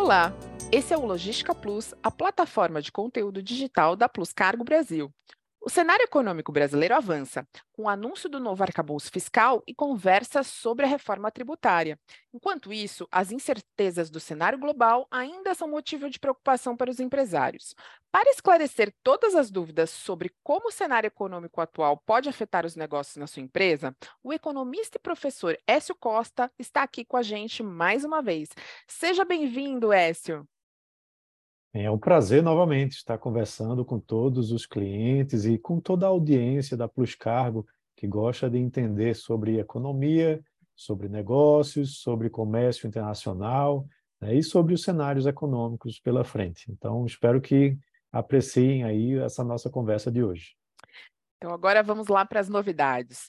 Olá, esse é o Logística Plus, a plataforma de conteúdo digital da Plus Cargo Brasil. O cenário econômico brasileiro avança, com o anúncio do novo arcabouço fiscal e conversas sobre a reforma tributária. Enquanto isso, as incertezas do cenário global ainda são motivo de preocupação para os empresários. Para esclarecer todas as dúvidas sobre como o cenário econômico atual pode afetar os negócios na sua empresa, o economista e professor Écio Costa está aqui com a gente mais uma vez. Seja bem-vindo, Écio. É um prazer novamente estar conversando com todos os clientes e com toda a audiência da Plus Cargo que gosta de entender sobre economia, sobre negócios, sobre comércio internacional né, e sobre os cenários econômicos pela frente. Então, espero que apreciem aí essa nossa conversa de hoje. Então, agora vamos lá para as novidades.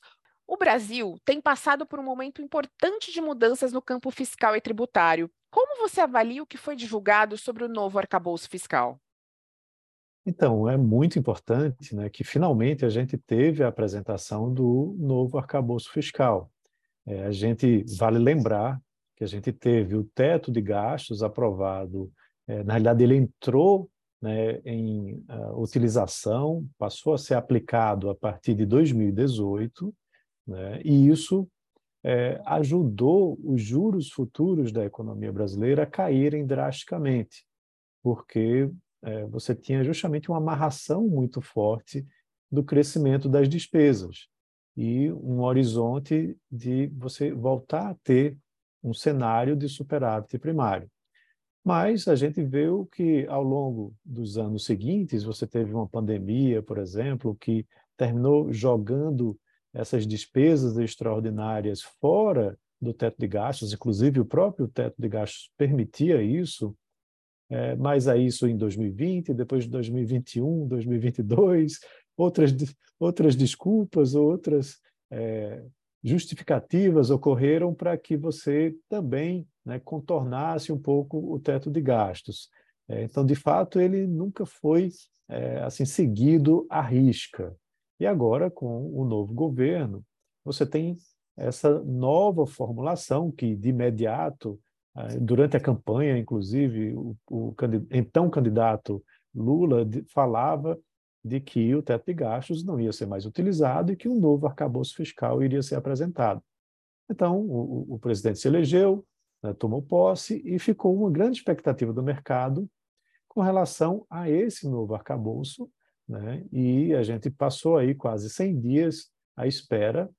O Brasil tem passado por um momento importante de mudanças no campo fiscal e tributário. Como você avalia o que foi divulgado sobre o novo arcabouço fiscal? Então, é muito importante né, que finalmente a gente teve a apresentação do novo arcabouço fiscal. É, a gente vale lembrar que a gente teve o teto de gastos aprovado, é, na realidade ele entrou né, em uh, utilização, passou a ser aplicado a partir de 2018, né? E isso é, ajudou os juros futuros da economia brasileira a caírem drasticamente, porque é, você tinha justamente uma amarração muito forte do crescimento das despesas e um horizonte de você voltar a ter um cenário de superávit primário. Mas a gente viu que ao longo dos anos seguintes, você teve uma pandemia, por exemplo, que terminou jogando essas despesas extraordinárias fora do teto de gastos, inclusive o próprio teto de gastos permitia isso, é, mas a isso em 2020, depois de 2021, 2022, outras, outras desculpas, outras é, justificativas ocorreram para que você também né, contornasse um pouco o teto de gastos. É, então, de fato, ele nunca foi é, assim seguido à risca. E agora, com o novo governo, você tem essa nova formulação que, de imediato, eh, durante a campanha, inclusive, o, o então candidato Lula falava de que o teto de gastos não ia ser mais utilizado e que um novo arcabouço fiscal iria ser apresentado. Então, o, o presidente se elegeu, né, tomou posse e ficou uma grande expectativa do mercado com relação a esse novo arcabouço, né? e a gente passou aí quase 100 dias à espera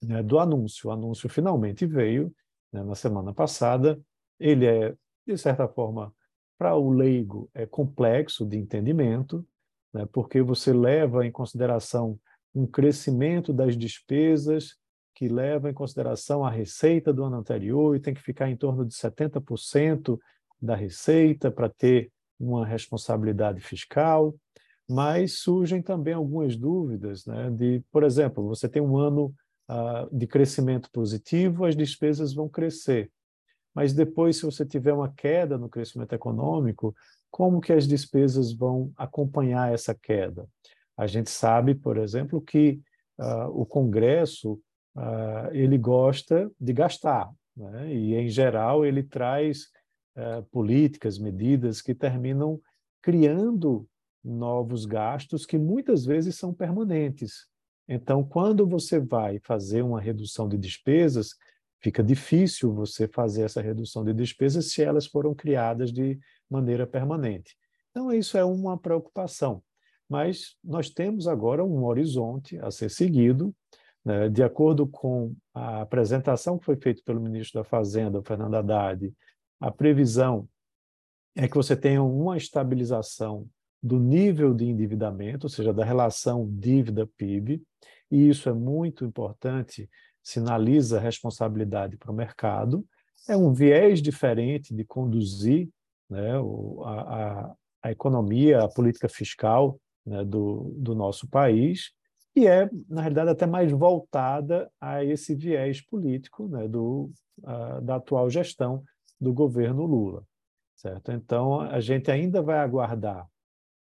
né, do anúncio. O anúncio finalmente veio né, na semana passada. Ele é, de certa forma, para o leigo, é complexo de entendimento, né, porque você leva em consideração um crescimento das despesas que leva em consideração a receita do ano anterior e tem que ficar em torno de 70% da receita para ter uma responsabilidade fiscal mas surgem também algumas dúvidas, né? De, por exemplo, você tem um ano uh, de crescimento positivo, as despesas vão crescer, mas depois, se você tiver uma queda no crescimento econômico, como que as despesas vão acompanhar essa queda? A gente sabe, por exemplo, que uh, o Congresso uh, ele gosta de gastar, né? e em geral ele traz políticas, medidas que terminam criando novos gastos que muitas vezes são permanentes. Então, quando você vai fazer uma redução de despesas, fica difícil você fazer essa redução de despesas se elas foram criadas de maneira permanente. Então, isso é uma preocupação. Mas nós temos agora um horizonte a ser seguido, né, de acordo com a apresentação que foi feita pelo ministro da Fazenda, Fernando Haddad, a previsão é que você tenha uma estabilização do nível de endividamento, ou seja, da relação dívida-PIB, e isso é muito importante, sinaliza responsabilidade para o mercado. É um viés diferente de conduzir né, a, a, a, economia, a política fiscal né, do, do nosso país, e é, na realidade, até mais voltada a esse viés político né, do, a, da atual gestão do governo Lula. Certo? Então, a gente ainda vai aguardar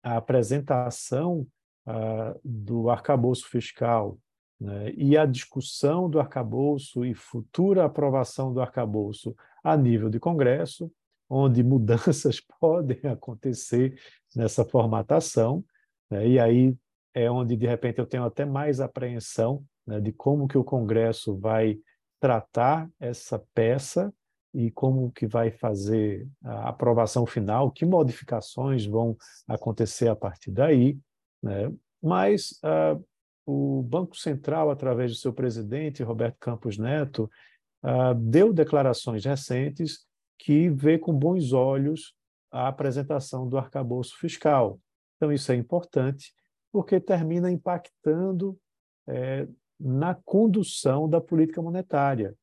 a apresentação uh, do arcabouço fiscal né, e a discussão do arcabouço e futura aprovação do arcabouço a nível de Congresso, onde mudanças podem acontecer nessa formatação, né? e aí é onde, de repente, eu tenho até mais apreensão né, de como que o Congresso vai tratar essa peça e como que vai fazer a aprovação final, que modificações vão acontecer a partir daí. Né? Mas uh, o Banco Central, através de seu presidente, Roberto Campos Neto, uh, deu declarações recentes que vê com bons olhos a apresentação do arcabouço fiscal. Então, isso é importante, porque termina impactando é, na condução da política monetária.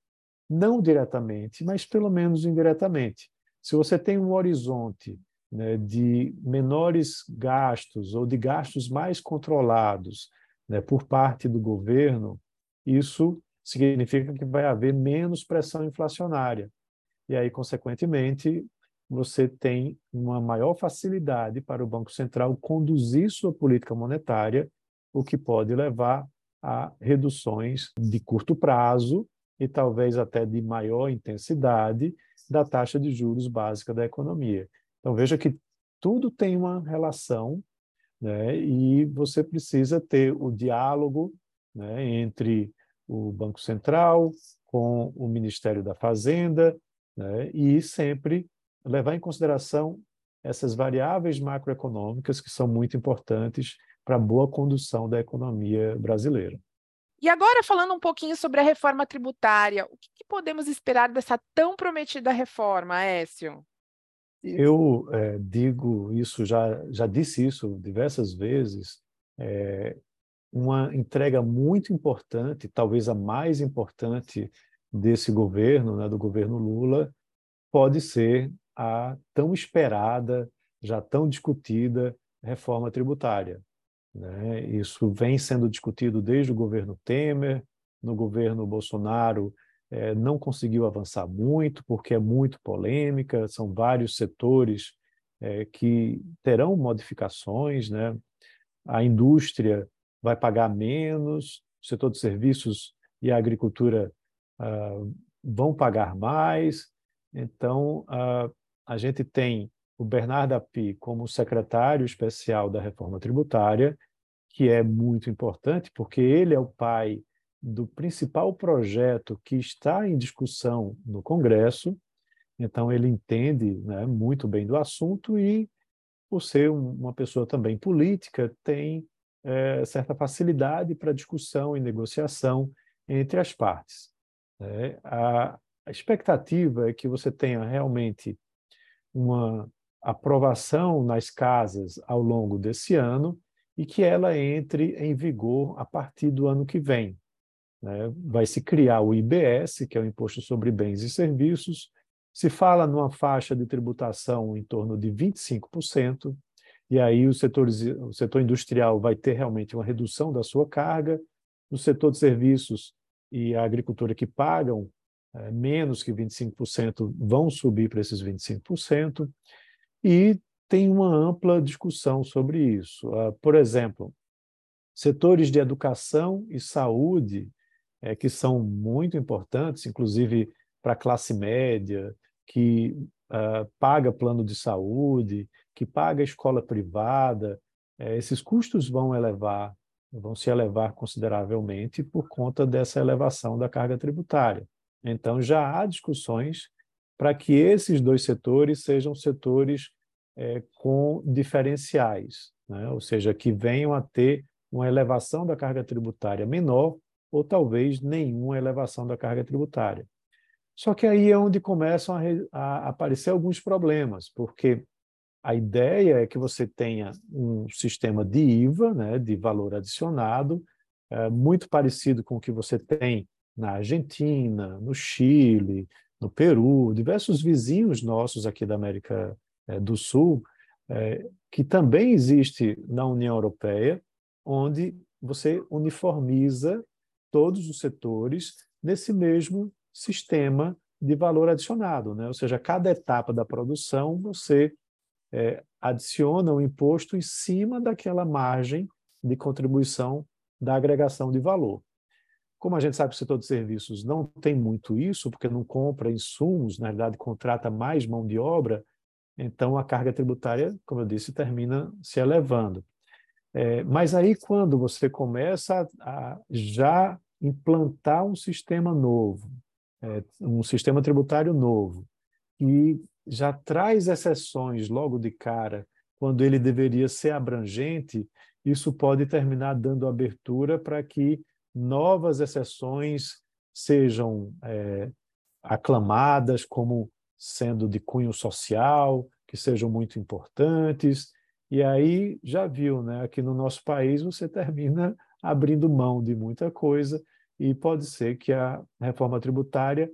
Não diretamente, mas pelo menos indiretamente. Se você tem um horizonte né, de menores gastos ou de gastos mais controlados né, por parte do governo, isso significa que vai haver menos pressão inflacionária. E aí, consequentemente, você tem uma maior facilidade para o Banco Central conduzir sua política monetária, o que pode levar a reduções de curto prazo e talvez até de maior intensidade da taxa de juros básica da economia. Então, veja que tudo tem uma relação né, e você precisa ter o diálogo né, entre o Banco Central com o Ministério da Fazenda né, e sempre levar em consideração essas variáveis macroeconômicas que são muito importantes para a boa condução da economia brasileira. E agora, falando um pouquinho sobre a reforma tributária, o que, que podemos esperar dessa tão prometida reforma, Écio? Eu é, digo isso, já, já disse isso diversas vezes, é, uma entrega muito importante, talvez a mais importante desse governo, né, do governo Lula, pode ser a tão esperada, já tão discutida reforma tributária. Né? Isso vem sendo discutido desde o governo Temer, no governo Bolsonaro é, não conseguiu avançar muito, porque é muito polêmica, são vários setores é, que terão modificações, né? a indústria vai pagar menos, o setor de serviços e a agricultura ah, vão pagar mais. Então, ah, a gente tem o Bernardo Api como secretário especial da reforma tributária, que é muito importante, porque ele é o pai do principal projeto que está em discussão no Congresso, então ele entende né, muito bem do assunto e, por ser uma pessoa também política, tem é, certa facilidade para discussão e negociação entre as partes. Né? A, expectativa é que você tenha realmente uma aprovação nas casas ao longo desse ano e que ela entre em vigor a partir do ano que vem. Né? Vai se criar o IBS, que é o Imposto sobre Bens e Serviços, se fala numa faixa de tributação em torno de 25%, e aí o setor, o setor industrial vai ter realmente uma redução da sua carga, no setor de serviços e a agricultura que pagam é, menos que 25% vão subir para esses 25%, e tem uma ampla discussão sobre isso. Uh, por exemplo, setores de educação e saúde, é, que são muito importantes, inclusive para a classe média, que uh, paga plano de saúde, que paga escola privada, é, esses custos vão elevar, vão se elevar consideravelmente por conta dessa elevação da carga tributária. Então, já há discussões para que esses dois setores sejam setores é, com diferenciais, né? ou seja, que venham a ter uma elevação da carga tributária menor ou talvez nenhuma elevação da carga tributária. Só que aí é onde começam a, a aparecer alguns problemas, porque a ideia é que você tenha um sistema de IVA, né, de valor adicionado, é, muito parecido com o que você tem na Argentina, no Chile, no Peru, diversos vizinhos nossos aqui da América é, do Sul, é, que também existe na União Europeia, onde você uniformiza todos os setores nesse mesmo sistema de valor adicionado, né? ou seja, cada etapa da produção você é, adiciona o um imposto em cima daquela margem de contribuição da agregação de valor. Como a gente sabe o setor de serviços não tem muito isso, porque não compra insumos, na verdade contrata mais mão de obra, então a carga tributária, como eu disse, termina se elevando. É, mas aí quando você começa a, a já implantar um sistema novo, é, um sistema tributário novo, e já traz exceções logo de cara, quando ele deveria ser abrangente, isso pode terminar dando abertura para que novas exceções sejam é, aclamadas como sendo de cunho social, que sejam muito importantes. E aí já viu, né? Aqui no nosso país você termina abrindo mão de muita coisa e pode ser que a reforma tributária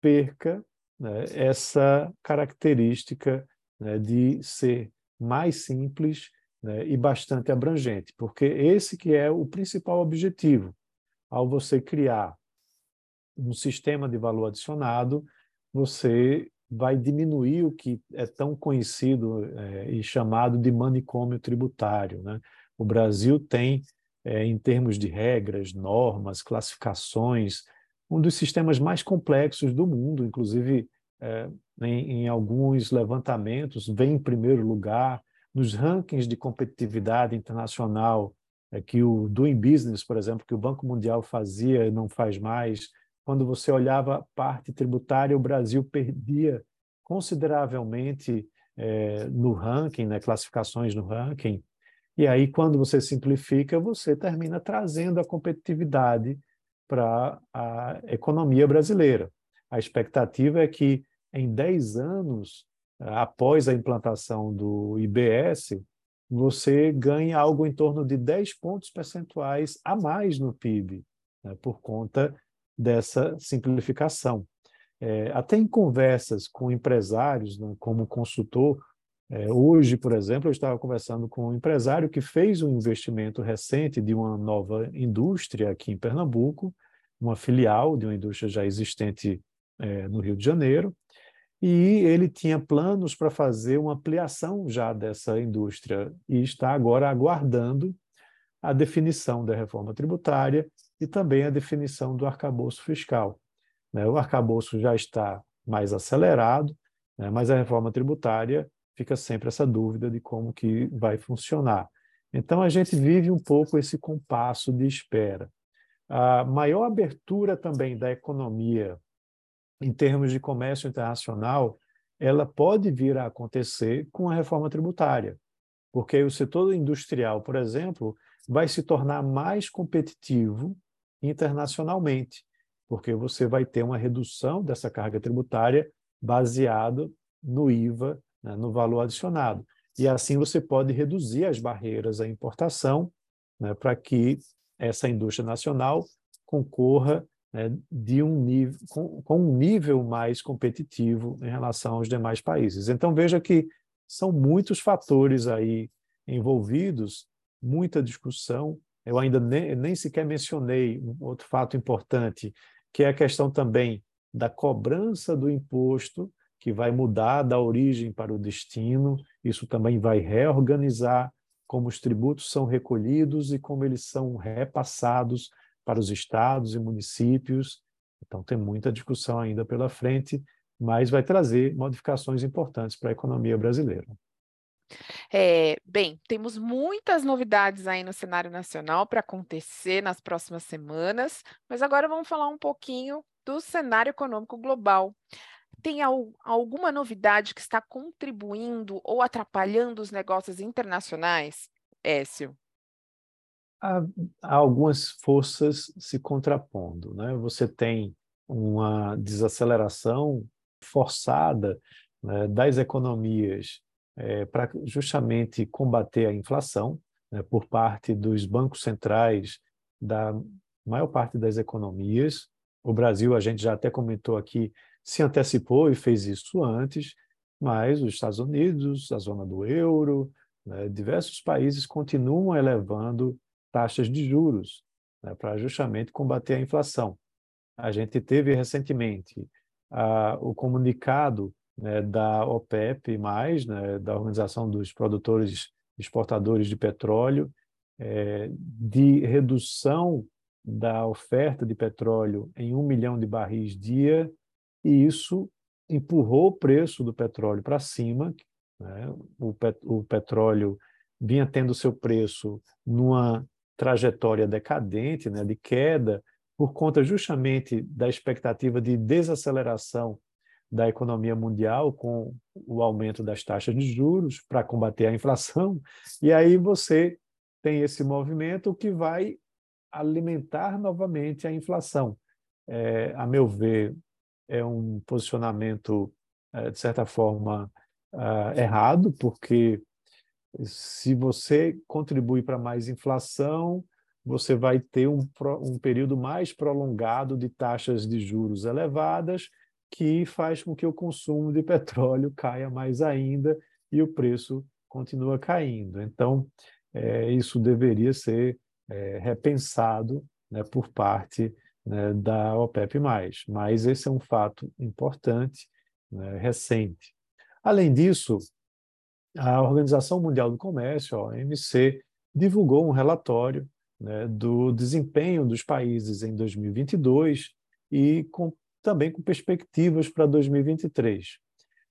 perca né, essa característica né, de ser mais simples né, e bastante abrangente, porque esse que é o principal objetivo. Ao você criar um sistema de valor adicionado, você vai diminuir o que é tão conhecido é, e chamado de manicômio tributário. Né? O Brasil tem, é, em termos de regras, normas, classificações, um dos sistemas mais complexos do mundo, inclusive é, em, em, alguns levantamentos, vem em primeiro lugar nos rankings de competitividade internacional é, que o Doing Business, por exemplo, que o Banco Mundial fazia e não faz mais, quando você olhava a parte tributária, o Brasil perdia consideravelmente é, no ranking, né, classificações no ranking. E aí, quando você simplifica, você termina trazendo a competitividade para a economia brasileira. A expectativa é que em 10 anos, após a implantação do IBS, você ganhe algo em torno de 10 pontos percentuais a mais no PIB, né, por conta dessa simplificação. É, até em conversas com empresários, né, como consultor, é, hoje, por exemplo, eu estava conversando com um empresário que fez um investimento recente de uma nova indústria aqui em Pernambuco, uma filial de uma indústria já existente é, no Rio de Janeiro, e ele tinha planos para fazer uma ampliação já dessa indústria e está agora aguardando a definição da reforma tributária e também a definição do arcabouço fiscal. Né? O arcabouço já está mais acelerado, né? mas a reforma tributária fica sempre essa dúvida de como que vai funcionar. Então a gente vive um pouco esse compasso de espera. A maior abertura também da economia em termos de comércio internacional, ela pode vir a acontecer com a reforma tributária, porque o setor industrial, por exemplo, vai se tornar mais competitivo internacionalmente, porque você vai ter uma redução dessa carga tributária baseado no IVA, né, no valor adicionado. E assim você pode reduzir as barreiras à importação né, para que essa indústria nacional concorra né, de um nível, com, com um nível mais competitivo em relação aos demais países. Então, veja que são muitos fatores aí envolvidos, muita discussão. Eu ainda nem, nem sequer mencionei um outro fato importante, que é a questão também da cobrança do imposto, que vai mudar da origem para o destino. Isso também vai reorganizar como os tributos são recolhidos e como eles são repassados para os estados e municípios. Então, tem muita discussão ainda pela frente, mas vai trazer modificações importantes para a economia brasileira. É, bem, temos muitas novidades aí no cenário nacional para acontecer nas próximas semanas, mas agora vamos falar um pouquinho do cenário econômico global. Tem alguma novidade que está contribuindo ou atrapalhando os negócios internacionais, Écio? Há, há algumas forças se contrapondo. Né? Você tem uma desaceleração forçada né, das economias é, para justamente combater a inflação né, por parte dos bancos centrais da maior parte das economias. O Brasil, a gente já até comentou aqui, se antecipou e fez isso antes, mas os Estados Unidos, a zona do euro, né, diversos países continuam elevando taxas de juros né, para justamente combater a inflação. A gente teve recentemente o comunicado né, da OPEP+, né, da Organização dos Produtores Exportadores de Petróleo, é, de redução da oferta de petróleo em um milhão de barris dia, e isso empurrou o preço do petróleo para cima. Né? O, pet o petróleo vinha tendo seu preço numa trajetória decadente, né, de queda, por conta justamente da expectativa de desaceleração da economia mundial com o aumento das taxas de juros para combater a inflação. E aí você tem esse movimento que vai alimentar novamente a inflação. É, a meu ver, é um posicionamento, é, de certa forma, é, errado, porque se você contribui para mais inflação, você vai ter um, um período mais prolongado de taxas de juros elevadas, que faz com que o consumo de petróleo caia mais ainda e o preço continua caindo. Então, é, isso deveria ser é, repensado né, por parte né, da OPEP+. Mas esse é um fato importante, né, recente. Além disso, a Organização Mundial do Comércio, a OMC, divulgou um relatório né, do desempenho dos países em 2022 e com, também com perspectivas para 2023.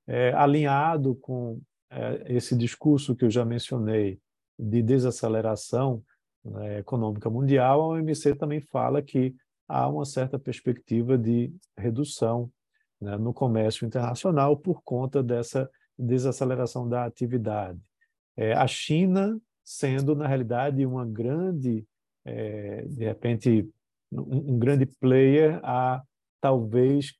É, alinhado com é, esse discurso que eu já mencionei de desaceleração né, econômica mundial, a OMC também fala que há uma certa perspectiva de redução né, no comércio internacional por conta dessa desaceleração da atividade. É, a China sendo, na realidade, uma grande, é, de repente, um, um, grande player a talvez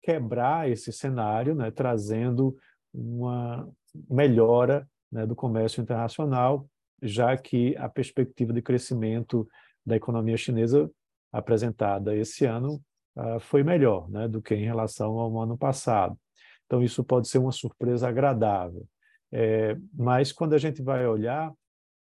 quebrar esse cenário, né, trazendo uma melhora né, do comércio internacional, já que a perspectiva de crescimento da economia chinesa apresentada esse ano uh, foi melhor né, do que em relação ao ano passado. Então, isso pode ser uma surpresa agradável. É, mas, quando a gente vai olhar,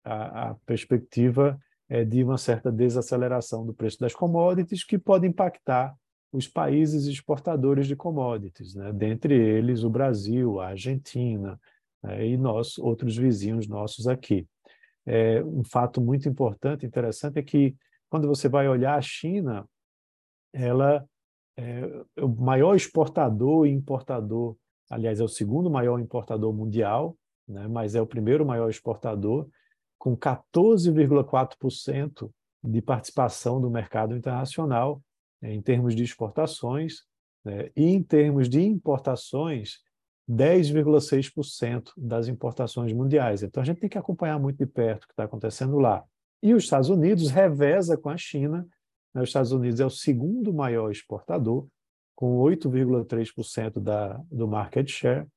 a, a perspectiva é de uma certa desaceleração do preço das commodities, que pode impactar os países exportadores de commodities, né? dentre eles o Brasil, a Argentina né? e nós, outros vizinhos nossos aqui. É, um fato muito importante, interessante, é que quando você vai olhar a China, ela é o maior exportador e importador, aliás, é o segundo maior importador mundial, né? mas é o primeiro maior exportador, com 14,4% de participação no mercado internacional né? em termos de exportações, né? e em termos de importações, 10,6% das importações mundiais. Então a gente tem que acompanhar muito de perto o que está acontecendo lá. E os Estados Unidos reveza com a China. Os Estados Unidos é o segundo maior exportador, com 8,3% da, do market share,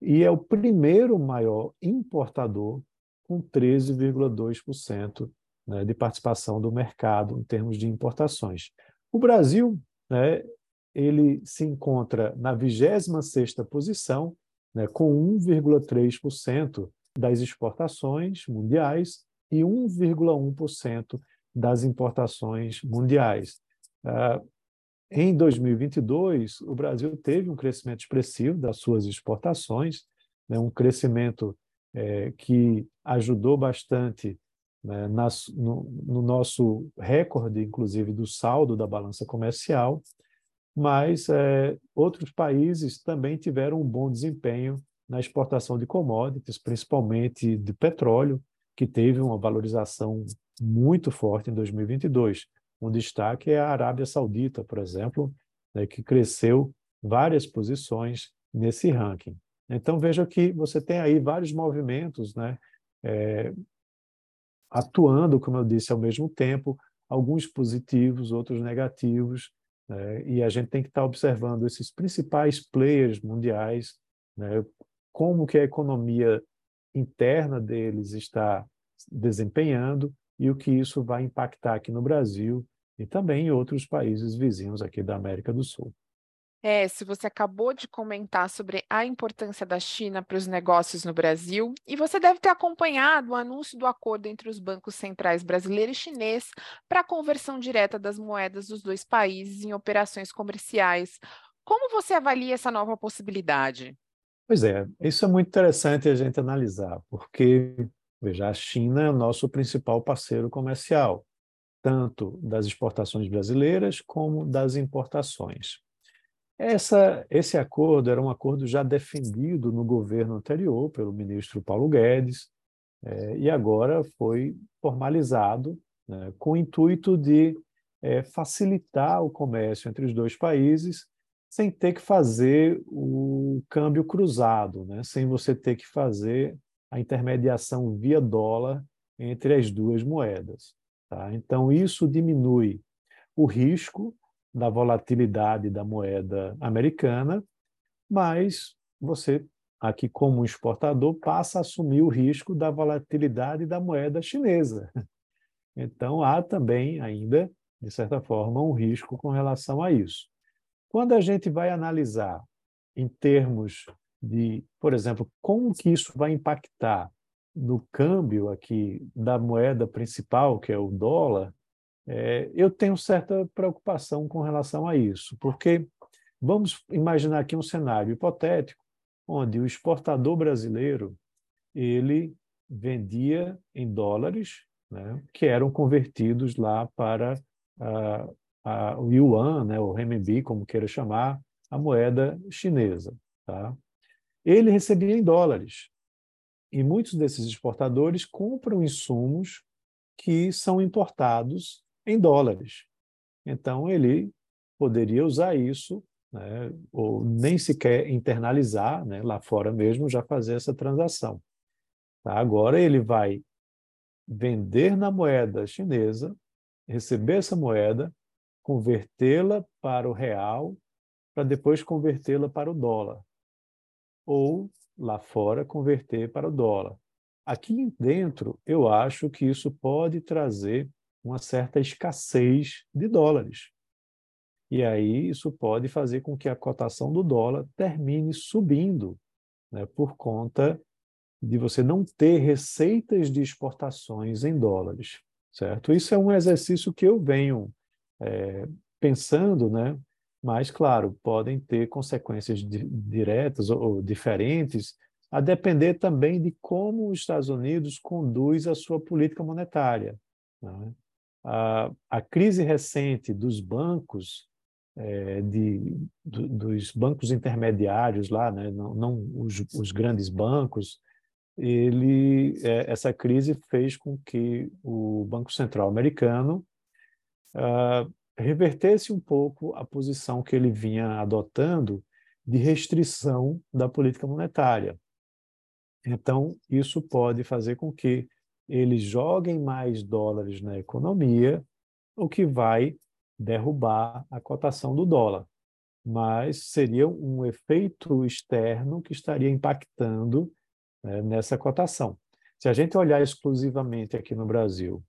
e é o primeiro maior importador, com 13,2% né, de participação do mercado em termos de importações. O Brasil, né, ele se encontra na 26ª posição, né, com 1,3% das exportações mundiais e 1,1% das importações mundiais. Ah, em 2022, o Brasil teve um crescimento expressivo das suas exportações, né, um crescimento é, que ajudou bastante né, nas, no, no, nosso recorde, inclusive, do saldo da balança comercial, mas é, outros países também tiveram um bom desempenho na exportação de commodities, principalmente de petróleo, que teve uma valorização muito forte em 2022. Um destaque é a Arábia Saudita, por exemplo, né, que cresceu várias posições nesse ranking. Então, veja que você tem aí vários movimentos né, é, atuando, como eu disse, ao mesmo tempo, alguns positivos, outros negativos, né, e a gente tem que estar observando esses principais players mundiais, né, como que a economia interna deles está desempenhando e o que isso vai impactar aqui no Brasil e também em outros países vizinhos aqui da América do Sul. É, se você acabou de comentar sobre a importância da China para os negócios no Brasil, e você deve ter acompanhado o anúncio do acordo entre os bancos centrais brasileiro e chinês para a conversão direta das moedas dos dois países em operações comerciais. Como você avalia essa nova possibilidade? Pois é, isso é muito interessante a gente analisar, porque, veja, a China é o nosso principal parceiro comercial. tanto das exportações brasileiras como das importações. Essa, esse acordo era um acordo já defendido no governo anterior pelo ministro Paulo Guedes, é, e agora foi formalizado né, com o intuito de é, facilitar o comércio entre os dois países, sem ter que fazer o câmbio cruzado, né, sem você ter que fazer a intermediação via dólar entre as duas moedas. Tá? Então, isso diminui o risco da volatilidade da moeda americana, mas você, aqui como exportador, passa a assumir o risco da volatilidade da moeda chinesa. Então, há também ainda, de certa forma, um risco com relação a isso. Quando a gente vai analisar em termos de, por exemplo, como que isso vai impactar no câmbio aqui da moeda principal, que é o dólar, é, eu tenho certa preocupação com relação a isso, porque vamos imaginar aqui um cenário hipotético onde o exportador brasileiro ele vendia em dólares, né, que eram convertidos lá para a, a, o yuan, né, o renminbi, como queira chamar, a moeda chinesa. Tá? Ele recebia em dólares. E muitos desses exportadores compram insumos que são importados em dólares. Então, ele poderia usar isso, né, ou nem sequer internalizar, né, lá fora mesmo, já fazer essa transação. Tá? Agora, ele vai vender na moeda chinesa, receber essa moeda, convertê-la para o real, para depois convertê-la para o dólar. Ou lá fora converter para o dólar. Aqui dentro, eu acho que isso pode trazer uma certa escassez de dólares. E aí isso pode fazer com que a cotação do dólar termine subindo, né, por conta de você não ter receitas de exportações em dólares, certo? Isso é um exercício que eu venho é, pensando, né, mas, claro, podem ter consequências diretas ou diferentes, a depender também de como os Estados Unidos conduz a sua política monetária. Né? A, a, crise recente dos bancos, é, de, do, dos bancos intermediários lá, né? não, não os, os, grandes bancos, ele, é, essa crise fez com que o Banco Central americano uh, revertesse um pouco a posição que ele vinha adotando de restrição da política monetária. Então, isso pode fazer com que eles joguem mais dólares na economia, o que vai derrubar a cotação do dólar. Mas seria um efeito externo que estaria impactando né, nessa cotação. Se a gente olhar exclusivamente aqui no Brasil,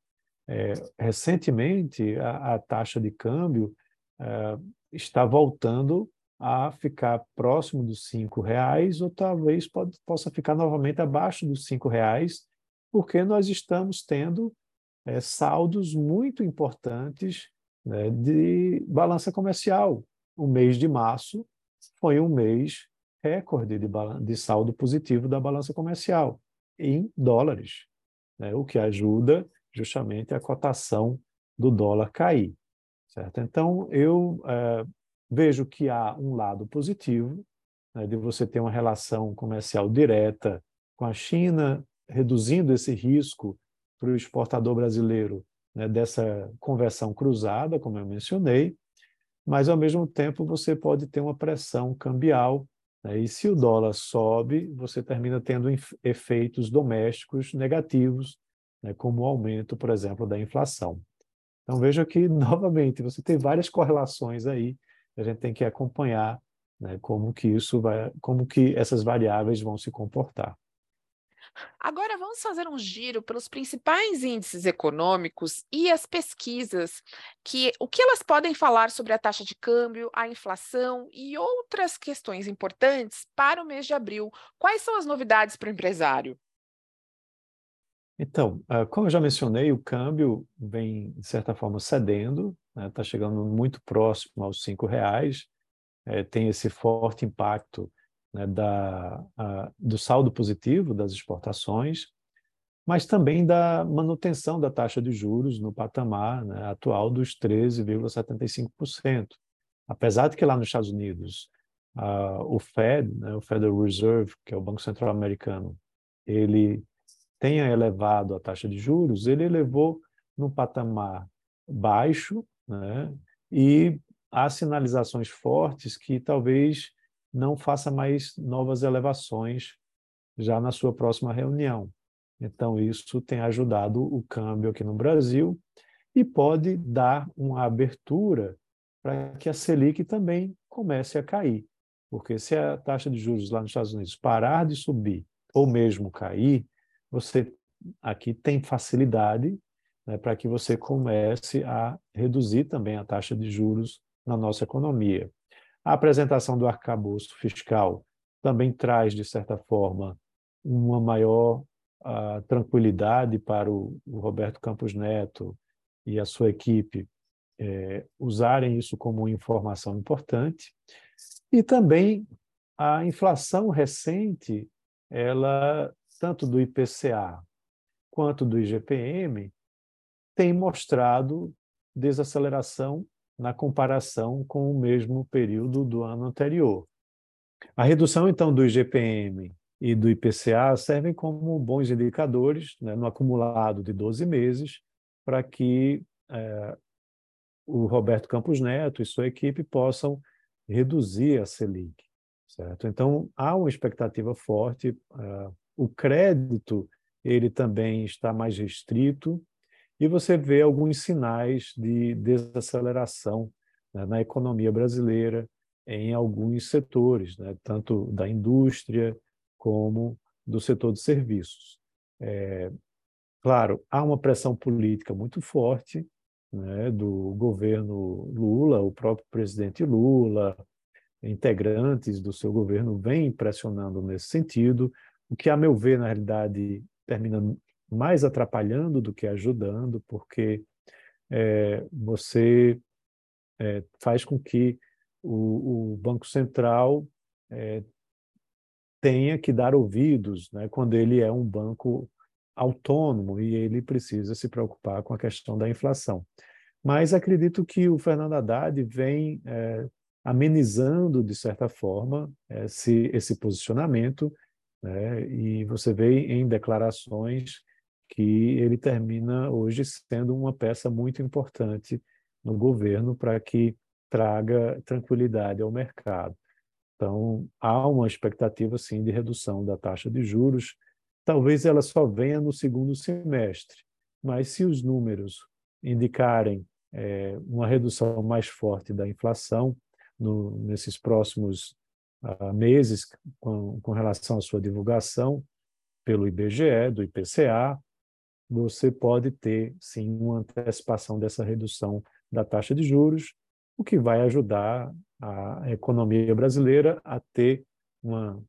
é, recentemente, a, a, taxa de câmbio é, está voltando a ficar próximo dos cinco reais ou talvez pode, possa ficar novamente abaixo dos cinco reais, porque nós estamos tendo é, saldos muito importantes né, de balança comercial. O mês de março foi um mês recorde de, de saldo positivo da balança comercial em dólares, né, o que ajuda justamente a cotação do dólar cair. Certo? Então, eu é, vejo que há um lado positivo né, de você ter uma relação comercial direta com a China, reduzindo esse risco para o exportador brasileiro né, dessa conversão cruzada, como eu mencionei, mas, ao mesmo tempo, você pode ter uma pressão cambial, né, e se o dólar sobe, você termina tendo efeitos domésticos negativos né, como o aumento, por exemplo, da inflação. Então veja que, novamente, você tem várias correlações aí, a gente tem que acompanhar né, como que isso vai, como que essas variáveis vão se comportar. Agora vamos fazer um giro pelos principais índices econômicos e as pesquisas que o que elas podem falar sobre a taxa de câmbio, a inflação e outras questões importantes para o mês de abril. Quais são as novidades para o empresário? Então, ah, como eu já mencionei, o câmbio vem, de certa forma, cedendo, está né? Tá chegando muito próximo aos cinco reais, é, tem esse forte impacto né, da, a, do saldo positivo das exportações, mas também da manutenção da taxa de juros no patamar né, atual dos 13,75%. Apesar de que lá nos Estados Unidos uh, o Fed, né, o Federal Reserve, que é o Banco Central Americano, ele tenha elevado a taxa de juros, ele elevou num patamar baixo, né, e há sinalizações fortes que talvez não faça mais novas elevações já na sua próxima reunião. Então, isso tem ajudado o câmbio aqui no Brasil e pode dar uma abertura para que a Selic também comece a cair. Porque se a taxa de juros lá nos Estados Unidos parar de subir ou mesmo cair, você aqui tem facilidade né, para que você comece a reduzir também a taxa de juros na nossa economia. A apresentação do arcabouço fiscal também traz, de certa forma, uma maior uh, tranquilidade para o, o, Roberto Campos Neto e a sua equipe é, usarem isso como informação importante. E também a inflação recente, ela tanto do IPCA quanto do IGPM, tem mostrado desaceleração na comparação com o mesmo período do ano anterior. A redução, então, do IGPM e do IPCA servem como bons indicadores né, no acumulado de 12 meses para que é, o Roberto Campos Neto e sua equipe possam reduzir a Selic. Certo? Então, há uma expectativa forte. Uh, o crédito ele também está mais restrito e você vê alguns sinais de desaceleração né, na economia brasileira em alguns setores, né, tanto da indústria como do setor de serviços. É, claro, há uma pressão política muito forte né, do governo Lula, o próprio presidente Lula, integrantes do seu governo vêm pressionando nesse sentido, o que, a meu ver, na realidade, termina mais atrapalhando do que ajudando, porque é, você é, faz com que o, o Banco Central é, tenha que dar ouvidos né, quando ele é um banco autônomo e ele precisa se preocupar com a questão da inflação. Mas acredito que o Fernando Haddad vem é, amenizando, de certa forma, esse, esse posicionamento, né, e você vê em declarações que ele termina hoje sendo uma peça muito importante no governo para que traga tranquilidade ao mercado. Então, há uma expectativa, sim, de redução da taxa de juros. Talvez ela só venha no segundo semestre, mas se os números indicarem é, uma redução mais forte da inflação no, nesses próximos uh, meses, com, com relação à sua divulgação pelo IBGE, do IPCA, você pode ter, sim, uma antecipação dessa redução da taxa de juros, o que vai ajudar a economia brasileira a ter uma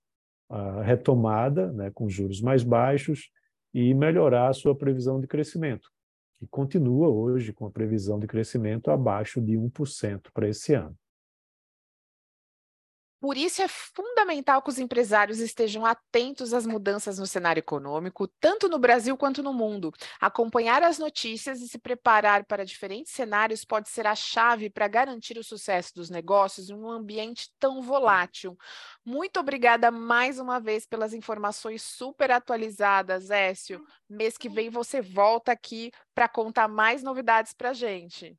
a retomada né, com juros mais baixos e melhorar a sua previsão de crescimento, que continua hoje com a previsão de crescimento abaixo de 1% para esse ano. Por isso é fundamental que os empresários estejam atentos às mudanças no cenário econômico, tanto no Brasil quanto no mundo. Acompanhar as notícias e se preparar para diferentes cenários pode ser a chave para garantir o sucesso dos negócios em um ambiente tão volátil. Muito obrigada mais uma vez pelas informações super atualizadas, Écio. Mês que vem você volta aqui para contar mais novidades para a gente.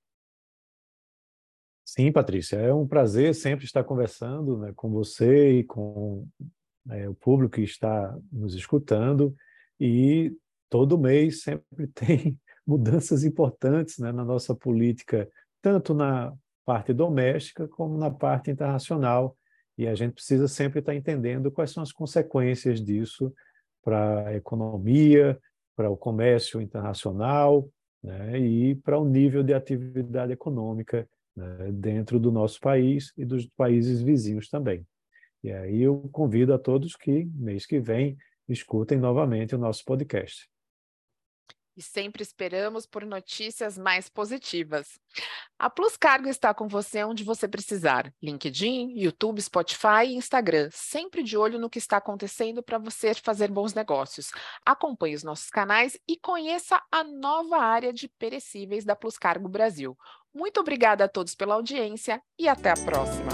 Sim, Patrícia, é um prazer sempre estar conversando né, com você e com é, o público que está nos escutando. E todo mês sempre tem mudanças importantes né, na nossa política, tanto na parte doméstica como na parte internacional. E a gente precisa sempre estar entendendo quais são as consequências disso para a economia, para o comércio internacional né, e para o nível de atividade econômica né, dentro do nosso país e dos países vizinhos também. E aí eu convido a todos que, mês que vem, escutem novamente o nosso podcast. e sempre esperamos por notícias mais positivas. A Plus Cargo está com você onde você precisar: LinkedIn, YouTube, Spotify e Instagram, sempre de olho no que está acontecendo para você fazer bons negócios. Acompanhe os nossos canais e conheça a nova área de perecíveis da Plus Cargo Brasil. Muito obrigada a todos pela audiência e até a próxima.